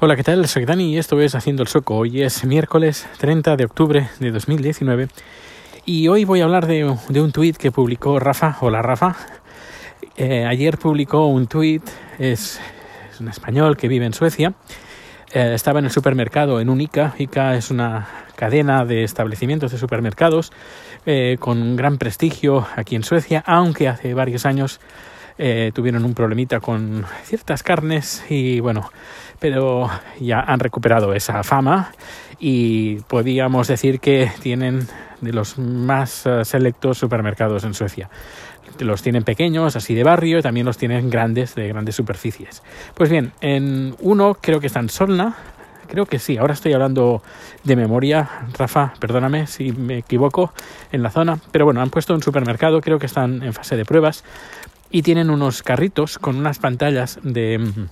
Hola, ¿qué tal? Soy Dani y esto es Haciendo el Sueco. Hoy es miércoles 30 de octubre de 2019 y hoy voy a hablar de, un tuit que publicó Rafa. Hola, Rafa. Eh, ayer publicó un tuit, es, un español que vive en Suecia. Eh, estaba en el supermercado en un ICA. ICA es una cadena de establecimientos de supermercados eh, con gran prestigio aquí en Suecia, aunque hace varios años eh, tuvieron un problemita con ciertas carnes y bueno, pero ya han recuperado esa fama y podríamos decir que tienen de los más eh, selectos supermercados en Suecia. Los tienen pequeños, así de barrio, y también los tienen grandes, de grandes superficies. Pues bien, en uno creo que está en Solna, creo que sí, ahora estoy hablando de memoria, Rafa, perdóname si me equivoco en la zona, pero bueno, han puesto un supermercado, creo que están en fase de pruebas y tienen unos carritos con unas pantallas de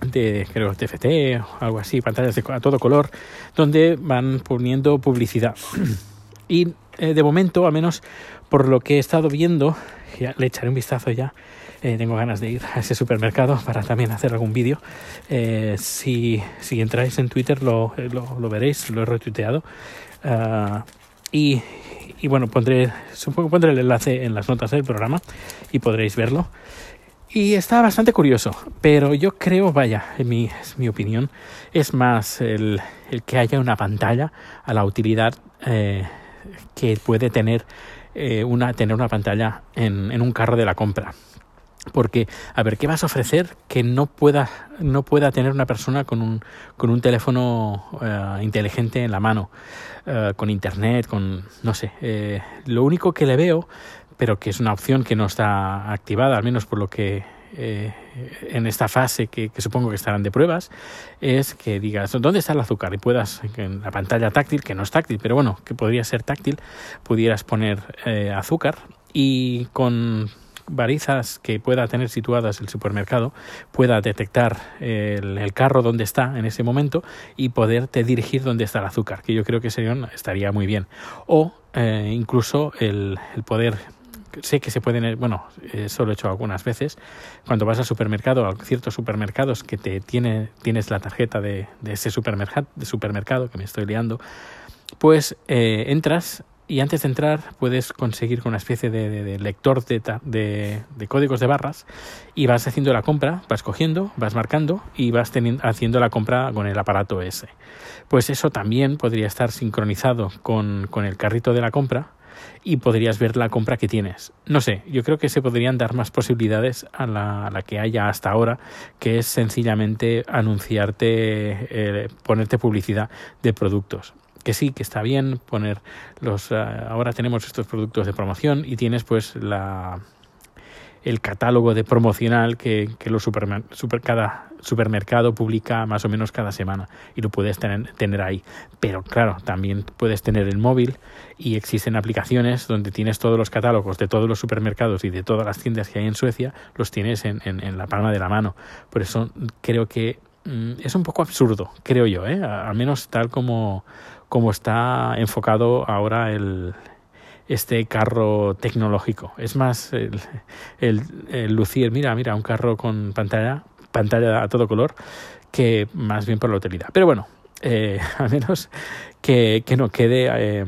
de creo TFT o algo así, pantallas de, a todo color, donde van poniendo publicidad. y eh, de momento, al menos por lo que he estado viendo, ya le echaré un vistazo ya. Eh, tengo ganas de ir a ese supermercado para también hacer algún vídeo. Eh, si, si entráis en Twitter lo, lo, veréis, lo he retuiteado. Ah, y, y bueno, pondré, supongo pondré el enlace en las notas del programa y podréis verlo. Y está bastante curioso, pero yo creo, vaya, en mi, es mi opinión, es más el, el, que haya una pantalla a la utilidad eh, que puede tener, eh, una, tener una pantalla en, en un carro de la compra. Porque, a ver, ¿qué vas a ofrecer que no pueda, no pueda tener una persona con un, con un teléfono uh, inteligente en la mano, uh, con internet, con, no sé, eh, lo único que le veo, pero que es una opción que no está activada, al menos por lo que eh, en esta fase que, supongo que estarán de pruebas es que digas dónde está el azúcar y puedas en la pantalla táctil que no es táctil pero bueno que podría ser táctil pudieras poner eh, azúcar y con barizas que pueda tener situadas el supermercado pueda detectar el, carro donde está en ese momento y poderte dirigir donde está el azúcar, que yo creo que sería, estaría muy bien. O eh, incluso el, poder sé que se pueden, bueno, eso lo he hecho algunas veces, cuando vas al supermercado, a ciertos supermercados que te tiene, tienes la tarjeta de, de ese supermercado, de supermercado, que me estoy liando, pues eh, entras y antes de entrar puedes conseguir con una especie de, de, de lector de, de, códigos de barras y vas haciendo la compra, vas cogiendo, vas marcando y vas haciendo la compra con el aparato ese. Pues eso también podría estar sincronizado con, con el carrito de la compra y podrías ver la compra que tienes. No sé, yo creo que se podrían dar más posibilidades a la, a la que haya hasta ahora, que es sencillamente anunciarte, eh, ponerte publicidad de productos que sí, que está bien poner los... Uh, ahora tenemos estos productos de promoción y tienes pues la el catálogo de promocional que, que los super, super, cada supermercado publica más o menos cada semana y lo puedes tener, tener ahí. Pero claro, también puedes tener el móvil y existen aplicaciones donde tienes todos los catálogos de todos los supermercados y de todas las tiendas que hay en Suecia, los tienes en, en, en la palma de la mano. Por eso creo que mm, es un poco absurdo, creo yo, ¿eh? al menos tal como, como está enfocado ahora el, este carro tecnológico. Es más el, el, lucir, mira, mira, un carro con pantalla, pantalla a todo color, que más bien por la utilidad. Pero bueno, eh, al menos que, que no quede eh,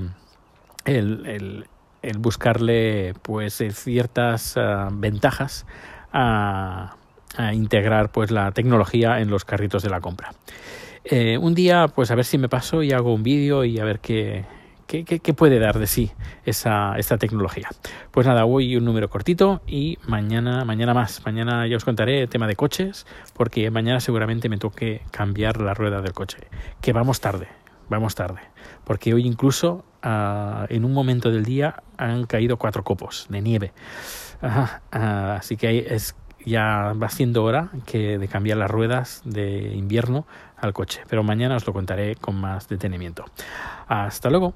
el, el, el, buscarle pues eh, ciertas uh, ventajas a, a, integrar pues la tecnología en los carritos de la compra. Eh, un día, pues a ver si me paso y hago un vídeo y a ver qué, ¿Qué, qué, puede dar de sí esa, esta tecnología? Pues nada, hoy un número cortito y mañana, mañana más. Mañana ya os contaré el tema de coches, porque mañana seguramente me toque cambiar la rueda del coche. Que vamos tarde, vamos tarde. Porque hoy incluso uh, en un momento del día han caído cuatro copos de nieve. Uh, así que es ya va siendo hora que de cambiar las ruedas de invierno al coche. Pero mañana os lo contaré con más detenimiento. Hasta luego.